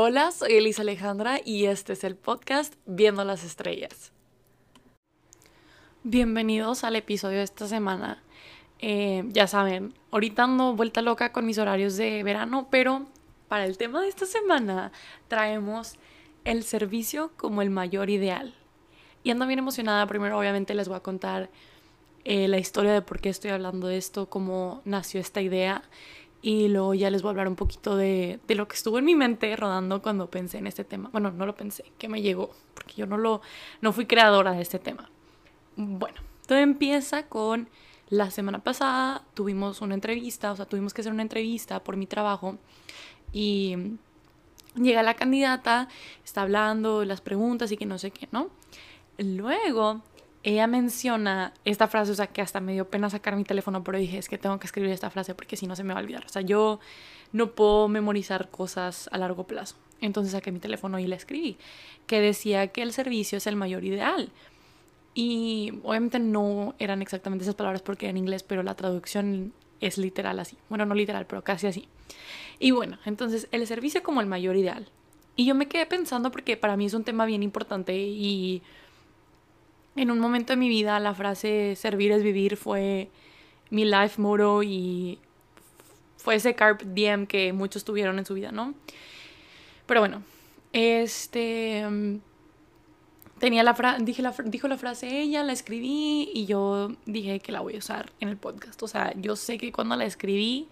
Hola, soy Elisa Alejandra y este es el podcast Viendo las Estrellas. Bienvenidos al episodio de esta semana. Eh, ya saben, ahorita ando vuelta loca con mis horarios de verano, pero para el tema de esta semana traemos el servicio como el mayor ideal. Y ando bien emocionada. Primero, obviamente, les voy a contar eh, la historia de por qué estoy hablando de esto, cómo nació esta idea y luego ya les voy a hablar un poquito de, de, lo que estuvo en mi mente rodando cuando pensé en este tema. Bueno, no lo pensé, que me llegó, porque yo no lo no fui creadora de este tema. Bueno, todo empieza con la semana pasada tuvimos una entrevista, o sea, tuvimos que hacer una entrevista por mi trabajo y llega la candidata, está hablando las preguntas y que no sé qué, ¿no? Luego ella menciona esta frase, o sea, que hasta me dio pena sacar mi teléfono, pero dije, es que tengo que escribir esta frase porque si no se me va a olvidar. O sea, yo no puedo memorizar cosas a largo plazo. Entonces saqué mi teléfono y la escribí, que decía que el servicio es el mayor ideal. Y obviamente no eran exactamente esas palabras porque en inglés, pero la traducción es literal así. Bueno, no literal, pero casi así. Y bueno, entonces el servicio como el mayor ideal. Y yo me quedé pensando porque para mí es un tema bien importante y en un momento de mi vida la frase servir es vivir fue mi life motto y fue ese carp diem que muchos tuvieron en su vida, ¿no? Pero bueno, este mm, tenía la frase, dije la, dijo la frase ella, la escribí y yo dije que la voy a usar en el podcast. O sea, yo sé que cuando la escribí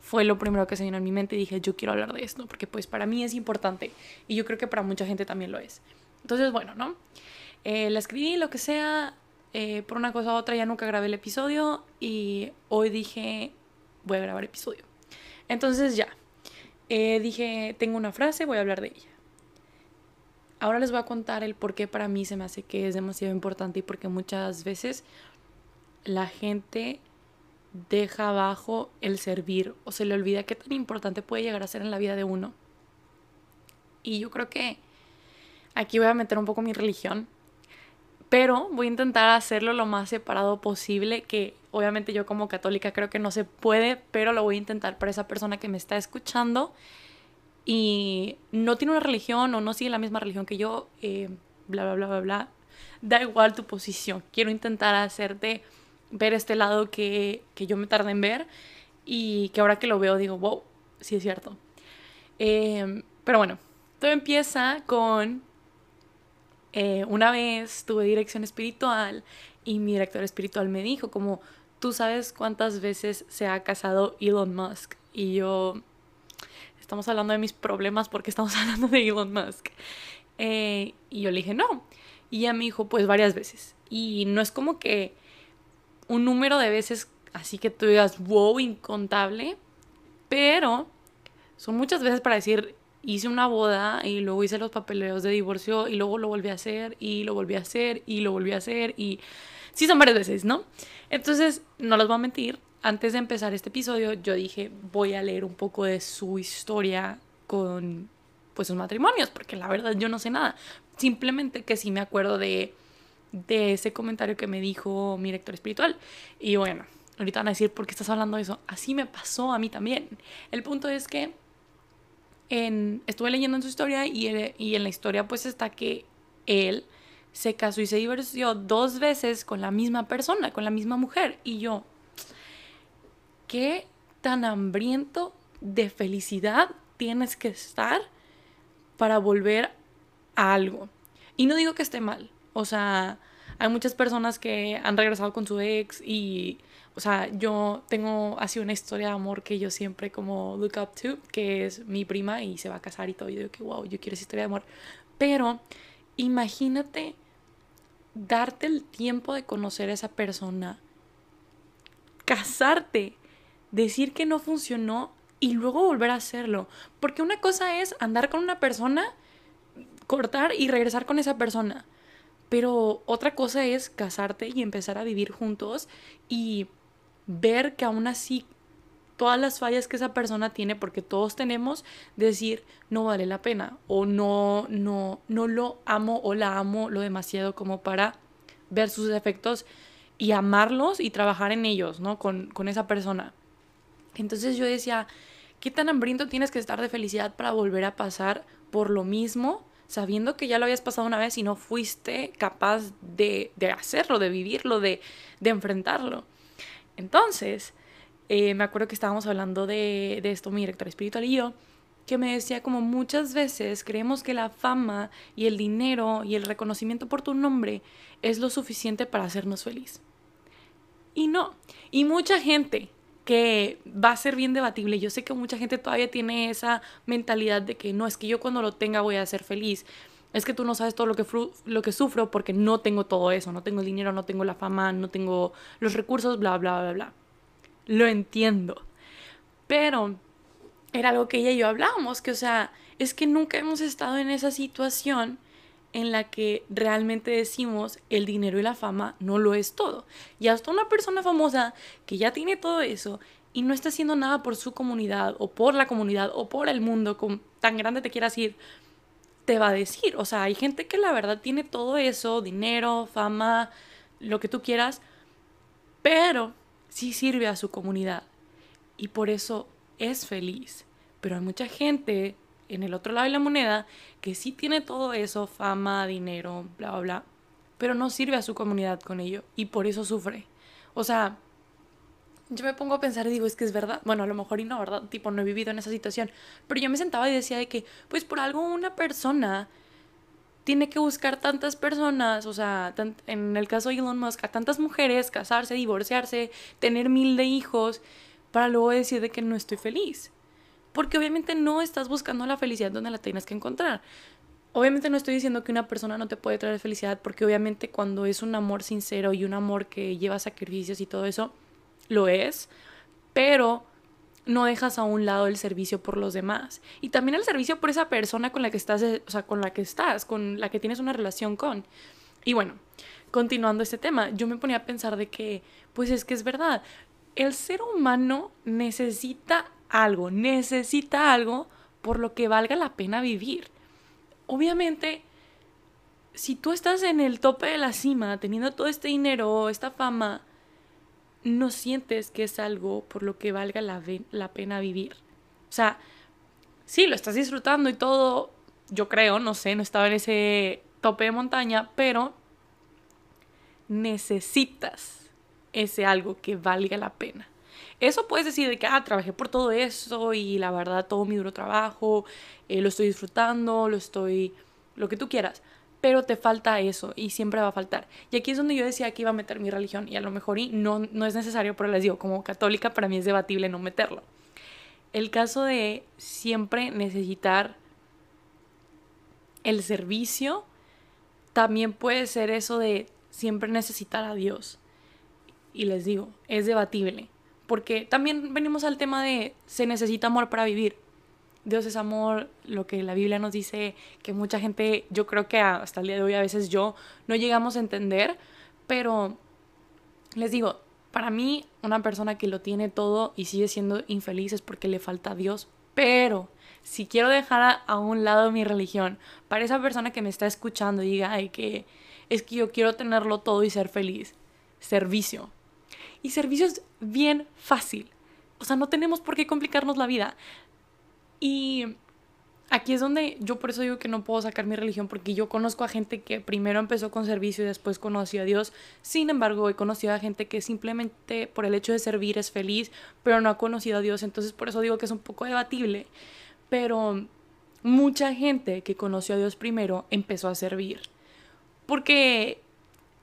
fue lo primero que se vino en mi mente y dije, yo quiero hablar de esto, porque pues para mí es importante y yo creo que para mucha gente también lo es. Entonces, bueno, ¿no? Eh, la escribí, lo que sea, eh, por una cosa u otra ya nunca grabé el episodio y hoy dije, voy a grabar episodio. Entonces ya, eh, dije, tengo una frase, voy a hablar de ella. Ahora les voy a contar el por qué para mí se me hace que es demasiado importante y porque muchas veces la gente deja abajo el servir o se le olvida qué tan importante puede llegar a ser en la vida de uno. Y yo creo que aquí voy a meter un poco mi religión, pero voy a intentar hacerlo lo más separado posible, que obviamente yo como católica creo que no se puede, pero lo voy a intentar para esa persona que me está escuchando y no tiene una religión o no sigue la misma religión que yo, eh, bla, bla, bla, bla, bla. Da igual tu posición. Quiero intentar hacerte ver este lado que, que yo me tardé en ver y que ahora que lo veo digo, wow, sí es cierto. Eh, pero bueno, todo empieza con eh, una vez tuve dirección espiritual y mi director espiritual me dijo como, tú sabes cuántas veces se ha casado Elon Musk y yo, estamos hablando de mis problemas porque estamos hablando de Elon Musk. Eh, y yo le dije, no. Y ella me dijo, pues varias veces. Y no es como que un número de veces así que tú digas, wow, incontable, pero son muchas veces para decir, hice una boda y luego hice los papeleos de divorcio y luego lo volví a hacer y lo volví a hacer y lo volví a hacer y sí son varias veces, ¿no? Entonces, no les voy a mentir, antes de empezar este episodio yo dije, voy a leer un poco de su historia con pues sus matrimonios, porque la verdad yo no sé nada. Simplemente que sí me acuerdo de, de ese comentario que me dijo mi director espiritual. Y bueno, ahorita van a decir, ¿por qué estás hablando de eso? Así me pasó a mí también. El punto es que estuve leyendo en su historia y, y en la historia pues está que él se casó y se divorció dos veces con la misma persona, con la misma mujer. Y yo, ¿qué tan hambriento de felicidad tienes que estar para volver a algo? Y no digo que esté mal. O sea, hay muchas personas que han regresado con su ex y o sea, yo tengo así una historia de amor que yo siempre como look up to, que es mi prima y se va a casar y todo. Y digo que, wow, yo quiero esa historia de amor. Pero imagínate darte el tiempo de conocer a esa persona, casarte, decir que no funcionó y luego volver a hacerlo. Porque una cosa es andar con una persona, cortar y regresar con esa persona. Pero otra cosa es casarte y empezar a vivir juntos y ver que aún así todas las fallas que esa persona tiene, porque todos tenemos, decir no vale la pena o no, no, no lo amo o la amo lo demasiado como para ver sus defectos y amarlos y trabajar en ellos, ¿no? Con, con esa persona. Entonces yo decía, ¿qué tan hambriento tienes que estar de felicidad para volver a pasar por lo mismo, sabiendo que ya lo habías pasado una vez y no fuiste capaz de, de hacerlo, de vivirlo, de, de enfrentarlo. Entonces, eh, me acuerdo que estábamos hablando de, de esto mi director espiritual y yo, que me decía como muchas veces creemos que la fama y el dinero y el reconocimiento por tu nombre es lo suficiente para hacernos feliz. Y no. Y mucha gente que va a ser bien debatible. Yo sé que mucha gente todavía tiene esa mentalidad de que no, es que yo cuando lo tenga voy a ser feliz. Es que tú no sabes todo lo que, lo que sufro porque no tengo todo eso, no tengo el dinero, no tengo la fama, no tengo los recursos, bla, bla, bla, bla. Lo entiendo. Pero era algo que ella y yo hablábamos, que o sea, es que nunca hemos estado en esa situación en la que realmente decimos el dinero y la fama no lo es todo. Y hasta una persona famosa que ya tiene todo eso y no está haciendo nada por su comunidad o por la comunidad o por el mundo, con tan grande te quieras ir, te va a decir. O sea, hay gente que la verdad tiene todo eso, dinero, fama, lo que tú quieras, pero sí sirve a su comunidad. Y por eso es feliz. Pero hay mucha gente en el otro lado de la moneda que sí tiene todo eso, fama, dinero, bla, bla, bla, pero no sirve a su comunidad con ello y por eso sufre. O sea, yo me pongo a pensar y digo, es que es verdad. Bueno, a lo mejor y no, ¿verdad? Tipo, no he vivido en esa situación. Pero yo me sentaba y decía de que, pues por algo una persona tiene que buscar tantas personas, o sea, en el caso de Elon Musk, a tantas mujeres, casarse, divorciarse, tener mil de hijos, para luego decir de que no estoy feliz. Porque obviamente no estás buscando la felicidad donde la tienes que encontrar. Obviamente no estoy diciendo que una persona no te puede traer felicidad, porque obviamente cuando es un amor sincero y un amor que lleva sacrificios y todo eso, lo es, pero no dejas a un lado el servicio por los demás. Y también el servicio por esa persona con la que estás, o sea, con la que estás, con la que tienes una relación con. Y bueno, continuando este tema, yo me ponía a pensar de que, pues es que es verdad, el ser humano necesita algo, necesita algo por lo que valga la pena vivir. Obviamente, si tú estás en el tope de la cima, teniendo todo este dinero, esta fama, no sientes que es algo por lo que valga la, la pena vivir. O sea, sí, lo estás disfrutando y todo, yo creo, no sé, no estaba en ese tope de montaña, pero necesitas ese algo que valga la pena. Eso puedes decir de que, ah, trabajé por todo eso y la verdad todo mi duro trabajo, eh, lo estoy disfrutando, lo estoy, lo que tú quieras, pero te falta eso y siempre va a faltar. Y aquí es donde yo decía que iba a meter mi religión y a lo mejor y no, no es necesario, pero les digo, como católica para mí es debatible no meterlo. El caso de siempre necesitar el servicio, también puede ser eso de siempre necesitar a Dios. Y les digo, es debatible porque también venimos al tema de se necesita amor para vivir. Dios es amor, lo que la Biblia nos dice que mucha gente, yo creo que hasta el día de hoy a veces yo no llegamos a entender, pero les digo, para mí una persona que lo tiene todo y sigue siendo infeliz es porque le falta a Dios, pero si quiero dejar a, un lado mi religión, para esa persona que me está escuchando y diga, ay, que es que yo quiero tenerlo todo y ser feliz, servicio, y servicio es bien fácil. O sea, no tenemos por qué complicarnos la vida. Y aquí es donde yo por eso digo que no puedo sacar mi religión, porque yo conozco a gente que primero empezó con servicio y después conoció a Dios. Sin embargo, he conocido a gente que simplemente por el hecho de servir es feliz, pero no ha conocido a Dios. Entonces, por eso digo que es un poco debatible. Pero mucha gente que conoció a Dios primero empezó a servir. Porque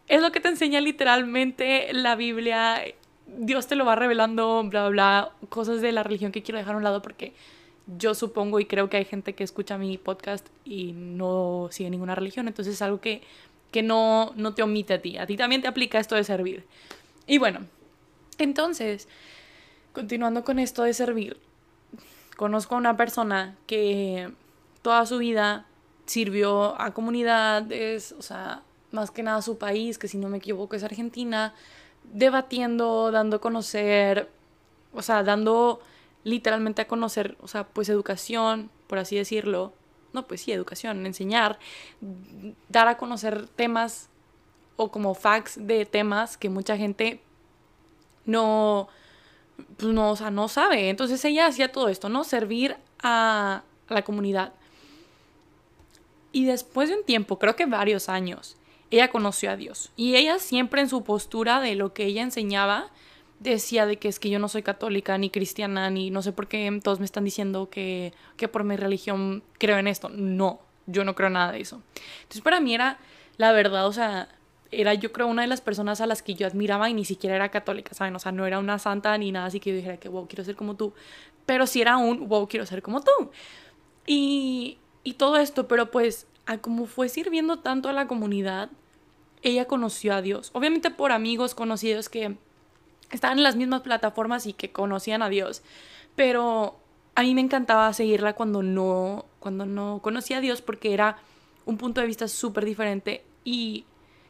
es lo que te enseña literalmente la Biblia. Dios te lo va revelando, bla, bla, bla, cosas de la religión que quiero dejar a un lado porque yo supongo y creo que hay gente que escucha mi podcast y no sigue ninguna religión, entonces es algo que, que no, no te omite a ti. A ti también te aplica esto de servir. Y bueno, entonces, continuando con esto de servir, conozco a una persona que toda su vida sirvió a comunidades, o sea, más que nada su país, que si no me equivoco es Argentina, debatiendo, dando a conocer, o sea, dando literalmente a conocer, o sea, pues educación, por así decirlo, no, pues sí, educación, enseñar, dar a conocer temas o como facts de temas que mucha gente no, pues no, o sea, no sabe. Entonces ella hacía todo esto, ¿no? Servir a la comunidad. Y después de un tiempo, creo que varios años, ella conoció a Dios. Y ella siempre en su postura de lo que ella enseñaba, decía de que es que yo no soy católica ni cristiana, ni no sé por qué todos me están diciendo que, que por mi religión creo en esto. No, yo no creo nada de eso. Entonces para mí era la verdad, o sea, era yo creo una de las personas a las que yo admiraba y ni siquiera era católica, ¿saben? O sea, no era una santa ni nada así que yo dijera que, wow, quiero ser como tú. Pero sí era un, wow, quiero ser como tú. Y, y todo esto, pero pues, a como fue sirviendo tanto a la comunidad, ella conoció a Dios. Obviamente por amigos conocidos que estaban en las mismas plataformas y que conocían a Dios. Pero a mí me encantaba seguirla cuando no, cuando no conocía a Dios porque era un punto de vista súper diferente y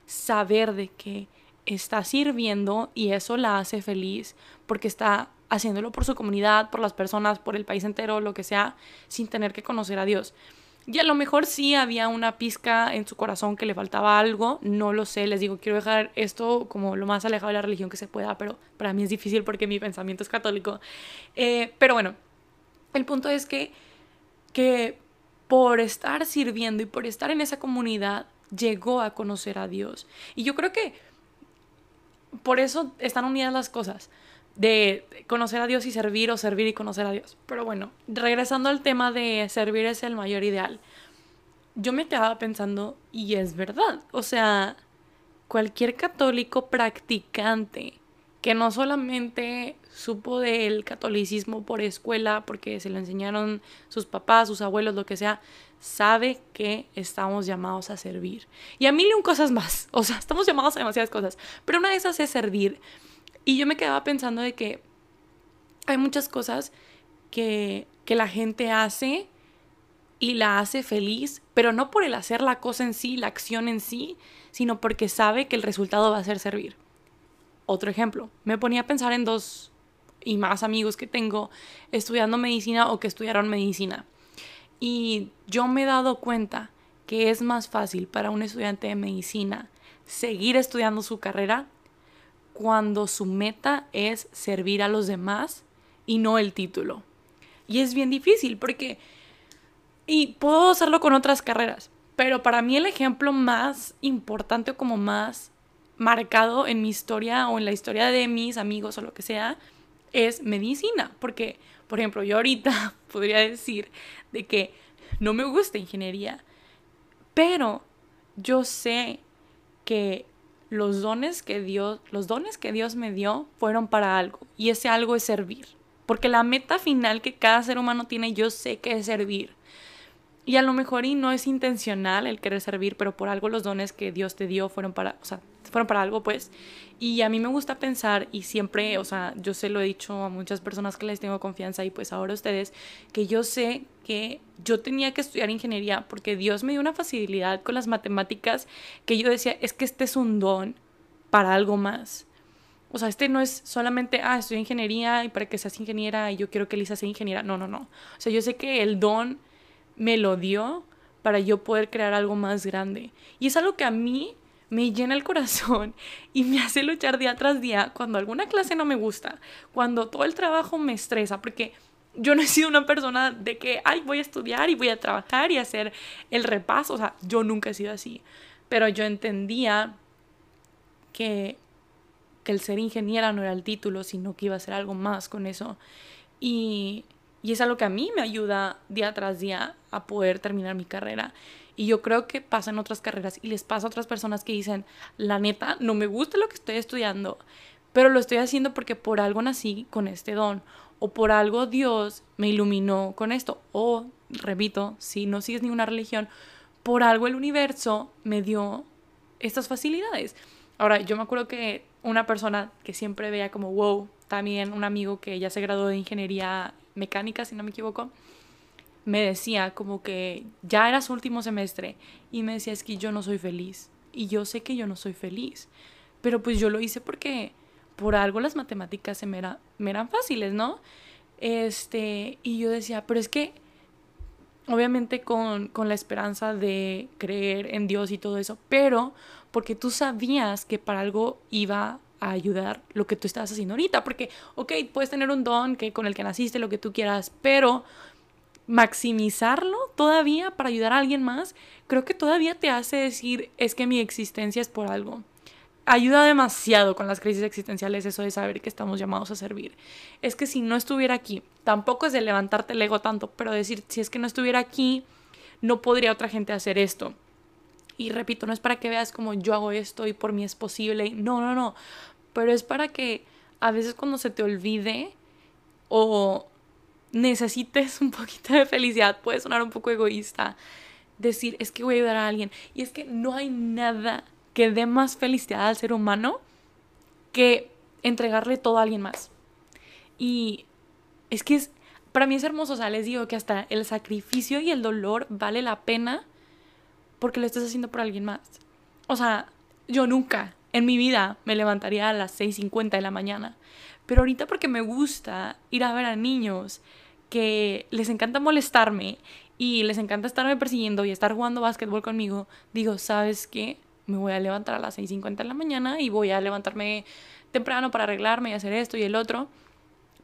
saber de que está sirviendo y eso la hace feliz porque está haciéndolo por su comunidad, por las personas, por el país entero, lo que sea, sin tener que conocer a Dios. Y a lo mejor sí había una pizca en su corazón que le faltaba algo, no lo sé, les digo, quiero dejar esto como lo más alejado de la religión que se pueda, pero para mí es difícil porque mi pensamiento es católico. Eh, pero bueno, el punto es que, que por estar sirviendo y por estar en esa comunidad, llegó a conocer a Dios. Y yo creo que por eso están unidas las cosas de conocer a Dios y servir o servir y conocer a Dios. Pero bueno, regresando al tema de servir es el mayor ideal. Yo me quedaba pensando, y es verdad, o sea, cualquier católico practicante que no solamente supo del catolicismo por escuela, porque se lo enseñaron sus papás, sus abuelos, lo que sea, sabe que estamos llamados a servir. Y a mil y un cosas más, o sea, estamos llamados a demasiadas cosas, pero una de esas es servir. Y yo me quedaba pensando de que hay muchas cosas que, que la gente hace y la hace feliz, pero no por el hacer la cosa en sí, la acción en sí, sino porque sabe que el resultado va a ser servir. Otro ejemplo, me ponía a pensar en dos y más amigos que tengo estudiando medicina o que estudiaron medicina. Y yo me he dado cuenta que es más fácil para un estudiante de medicina seguir estudiando su carrera cuando su meta es servir a los demás y no el título. Y es bien difícil porque... Y puedo hacerlo con otras carreras, pero para mí el ejemplo más importante o como más marcado en mi historia o en la historia de mis amigos o lo que sea es medicina. Porque, por ejemplo, yo ahorita podría decir de que no me gusta ingeniería, pero yo sé que los dones que Dios, los dones que Dios me dio fueron para algo y ese algo es servir. Porque la meta final que cada ser humano tiene, yo sé que es servir. Y a lo mejor y no es intencional el querer servir, pero por algo los dones que Dios te dio fueron para, fueron para algo, pues. Y a mí me gusta pensar y siempre, o sea, yo se lo he dicho a muchas personas que les tengo confianza y pues ahora a ustedes, que yo sé que yo tenía que estudiar ingeniería porque Dios me dio una facilidad con las matemáticas que yo decía, es que este es un don para algo más. O sea, este no es solamente, ah, estudio ingeniería y para que seas ingeniera y yo quiero que Lisa sea ingeniera. No, no, no. O sea, yo sé que el don me lo dio para yo poder crear algo más grande. Y es algo que a mí me llena el corazón y me hace luchar día tras día cuando alguna clase no me gusta, cuando todo el trabajo me estresa, porque yo no he sido una persona de que, ay, voy a estudiar y voy a trabajar y hacer el repaso, o sea, yo nunca he sido así, pero yo entendía que, que el ser ingeniera no era el título, sino que iba a ser algo más con eso. Y, y es algo que a mí me ayuda día tras día a poder terminar mi carrera. Y yo creo que pasa en otras carreras y les pasa a otras personas que dicen, la neta, no me gusta lo que estoy estudiando, pero lo estoy haciendo porque por algo nací con este don o por algo Dios me iluminó con esto. O, repito, si no sigues ninguna religión, por algo el universo me dio estas facilidades. Ahora, yo me acuerdo que una persona que siempre veía como, wow, también un amigo que ya se graduó de ingeniería mecánica, si no me equivoco, me decía como que ya era su último semestre y me decía es que yo no soy feliz y yo sé que yo no soy feliz, pero pues yo lo hice porque por algo las matemáticas me, me eran fáciles, ¿no? Este, y yo decía, pero es que obviamente con, con la esperanza de creer en Dios y todo eso, pero porque tú sabías que para algo iba a ayudar lo que tú estabas haciendo ahorita, porque, ok, puedes tener un don que con el que naciste, lo que tú quieras, pero maximizarlo todavía para ayudar a alguien más, creo que todavía te hace decir, es que mi existencia es por algo. Ayuda demasiado con las crisis existenciales eso de saber que estamos llamados a servir. Es que si no estuviera aquí, tampoco es de levantarte el ego tanto, pero decir, si es que no estuviera aquí, no podría otra gente hacer esto. Y repito, no es para que veas como yo hago esto y por mí es posible. No, no, no. Pero es para que a veces cuando se te olvide o necesites un poquito de felicidad, puede sonar un poco egoísta, decir, es que voy a ayudar a alguien. Y es que no hay nada que dé más felicidad al ser humano que entregarle todo a alguien más. Y es que es, para mí es hermoso, o sea, les digo que hasta el sacrificio y el dolor vale la pena porque lo estás haciendo por alguien más. O sea, yo nunca en mi vida me levantaría a las 6.50 de la mañana. Pero ahorita porque me gusta ir a ver a niños que les encanta molestarme y les encanta estarme persiguiendo y estar jugando básquetbol conmigo, digo, ¿sabes qué? Me voy a levantar a las 6.50 de la mañana y voy a levantarme temprano para arreglarme y hacer esto y el otro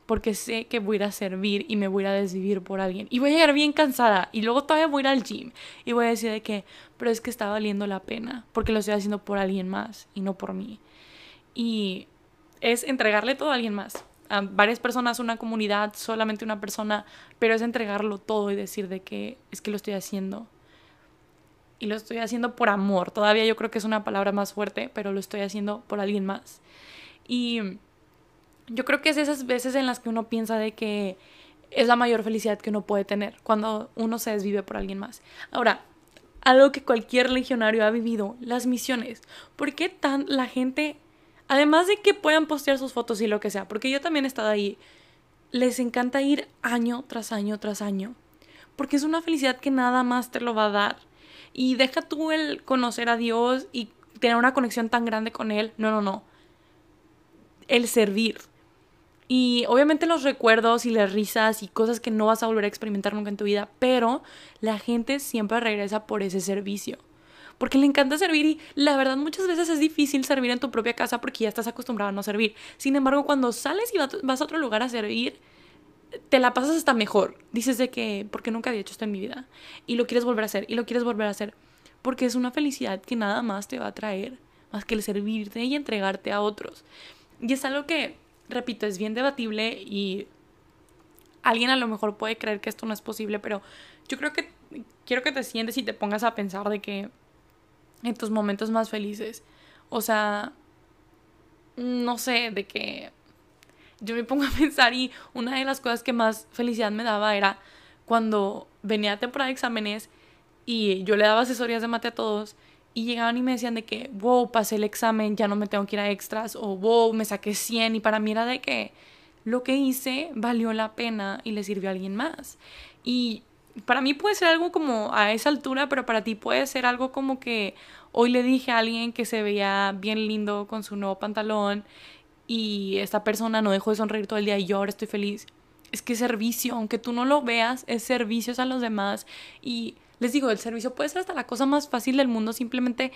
porque sé que voy a ir a servir y me voy a desvivir por alguien. Y voy a llegar bien cansada y luego todavía voy a ir al gym y voy a decir de que, pero es que está valiendo la pena porque lo estoy haciendo por alguien más y no por mí. Y es entregarle todo a alguien más. A varias personas, una comunidad, solamente una persona, pero es entregarlo todo y decir de que es que lo estoy haciendo. Y lo estoy haciendo por amor. Todavía yo creo que es una palabra más fuerte, pero lo estoy haciendo por alguien más. Y yo creo que es esas veces en las que uno piensa de que es la mayor felicidad que uno puede tener, cuando uno se desvive por alguien más. Ahora, algo que cualquier legionario ha vivido, las misiones. ¿Por qué tan la gente, además de que puedan postear sus fotos y lo que sea, porque yo también he estado ahí, les encanta ir año tras año tras año? Porque es una felicidad que nada más te lo va a dar. Y deja tú el conocer a Dios y tener una conexión tan grande con Él. No, no, no. El servir y obviamente los recuerdos y las risas y cosas que no vas a volver a experimentar nunca en tu vida, pero la gente siempre regresa por ese servicio. Porque le encanta servir y la verdad muchas veces es difícil servir en tu propia casa porque ya estás acostumbrado a no servir. Sin embargo, cuando sales y vas a otro lugar a servir, te la pasas hasta mejor. Dices de que, porque nunca había hecho esto en mi vida. Y lo quieres volver a hacer, y lo quieres volver a hacer. Porque es una felicidad que nada más te va a traer, más que el servirte y entregarte a otros. Y es algo que repito, es bien debatible y alguien a lo mejor puede creer que esto no es posible, pero yo creo que quiero que te sientes y te pongas a pensar de que en tus momentos más felices, o sea, no sé, de que yo me pongo a pensar y una de las cosas que más felicidad me daba era cuando venía temporada de exámenes y yo le daba asesorías de mate a todos y llegaban y me decían de que, wow, pasé el examen, ya no me tengo que ir a extras, o wow, me saqué 100, y para mí era de que lo que hice valió la pena y le sirvió a alguien más. Y para mí puede ser algo como a esa altura, pero para ti puede ser algo como que hoy le dije a alguien que se veía bien lindo con su nuevo pantalón y esta persona no dejó de sonreír todo el día y yo ahora estoy feliz. Es que servicio, aunque tú no lo veas, es servicios a los demás y les digo, el servicio puede ser hasta la cosa más fácil del mundo, simplemente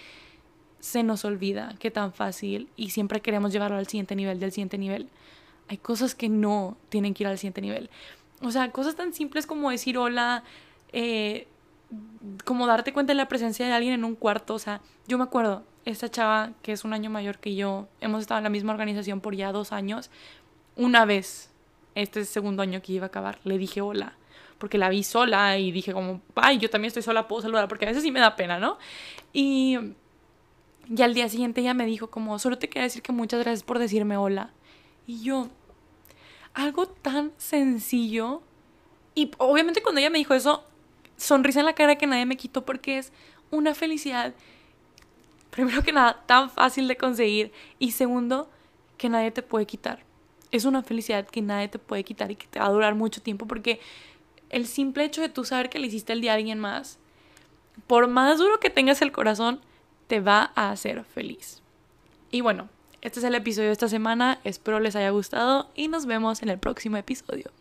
se nos olvida que tan fácil y siempre queremos llevarlo al siguiente nivel, del siguiente nivel. Hay cosas que no tienen que ir al siguiente nivel. O sea, cosas tan simples como decir hola, eh, como darte cuenta de la presencia de alguien en un cuarto. O sea, yo me acuerdo, esta chava que es un año mayor que yo, hemos estado en la misma organización por ya dos años. Una vez, este segundo año que iba a acabar, le dije hola porque la vi sola y dije como, ay, yo también estoy sola, puedo saludar, porque a veces sí me da pena, ¿no? Y, y al día siguiente ella me dijo como, solo te quería decir que muchas gracias por decirme hola. Y yo, algo tan sencillo. Y obviamente cuando ella me dijo eso, sonrisa en la cara que nadie me quitó porque es una felicidad, primero que nada, tan fácil de conseguir y segundo, que nadie te puede quitar. Es una felicidad que nadie te puede quitar y que te va a durar mucho tiempo porque el simple hecho de tú saber que le hiciste el día a alguien más, por más duro que tengas el corazón, te va a hacer feliz. Y bueno, este es el episodio de esta semana, espero les haya gustado y nos vemos en el próximo episodio.